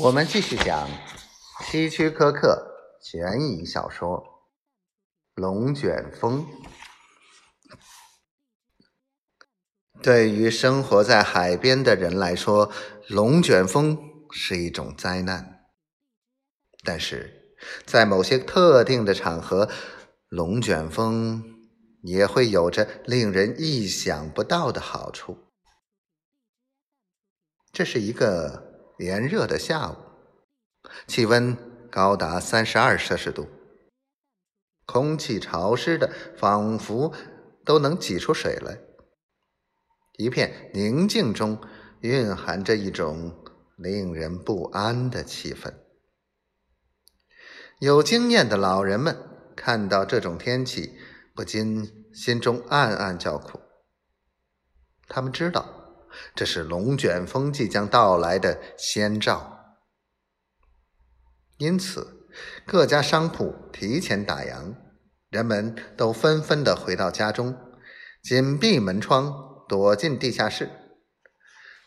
我们继续讲希区柯克悬疑小说《龙卷风》。对于生活在海边的人来说，龙卷风是一种灾难。但是在某些特定的场合，龙卷风也会有着令人意想不到的好处。这是一个。炎热的下午，气温高达三十二摄氏度，空气潮湿的仿佛都能挤出水来。一片宁静中蕴含着一种令人不安的气氛。有经验的老人们看到这种天气，不禁心中暗暗叫苦。他们知道。这是龙卷风即将到来的先兆，因此各家商铺提前打烊，人们都纷纷的回到家中，紧闭门窗，躲进地下室，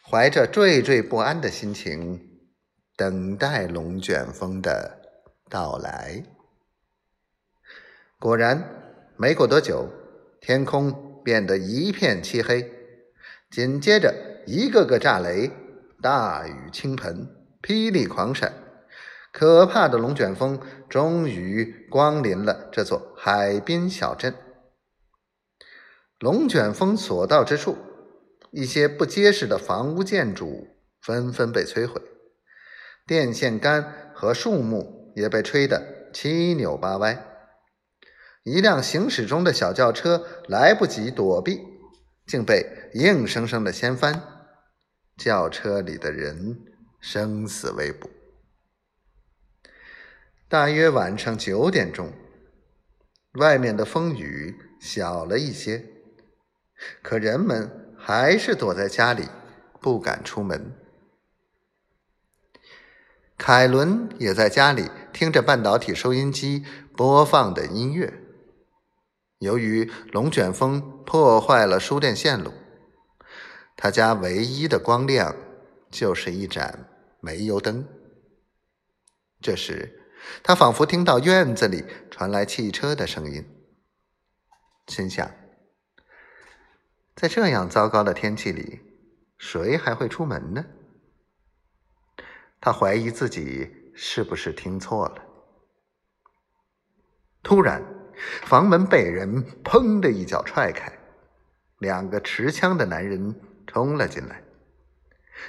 怀着惴惴不安的心情，等待龙卷风的到来。果然，没过多久，天空变得一片漆黑。紧接着，一个个炸雷，大雨倾盆，霹雳狂闪，可怕的龙卷风终于光临了这座海滨小镇。龙卷风所到之处，一些不结实的房屋建筑纷纷被摧毁，电线杆和树木也被吹得七扭八歪。一辆行驶中的小轿车来不及躲避。竟被硬生生的掀翻，轿车里的人生死未卜。大约晚上九点钟，外面的风雨小了一些，可人们还是躲在家里，不敢出门。凯伦也在家里听着半导体收音机播放的音乐。由于龙卷风破坏了输电线路，他家唯一的光亮就是一盏煤油灯。这时，他仿佛听到院子里传来汽车的声音，心想：在这样糟糕的天气里，谁还会出门呢？他怀疑自己是不是听错了。突然。房门被人“砰”的一脚踹开，两个持枪的男人冲了进来。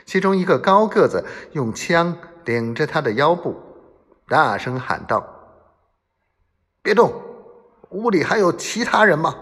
其中一个高个子用枪顶着他的腰部，大声喊道：“别动！屋里还有其他人吗？”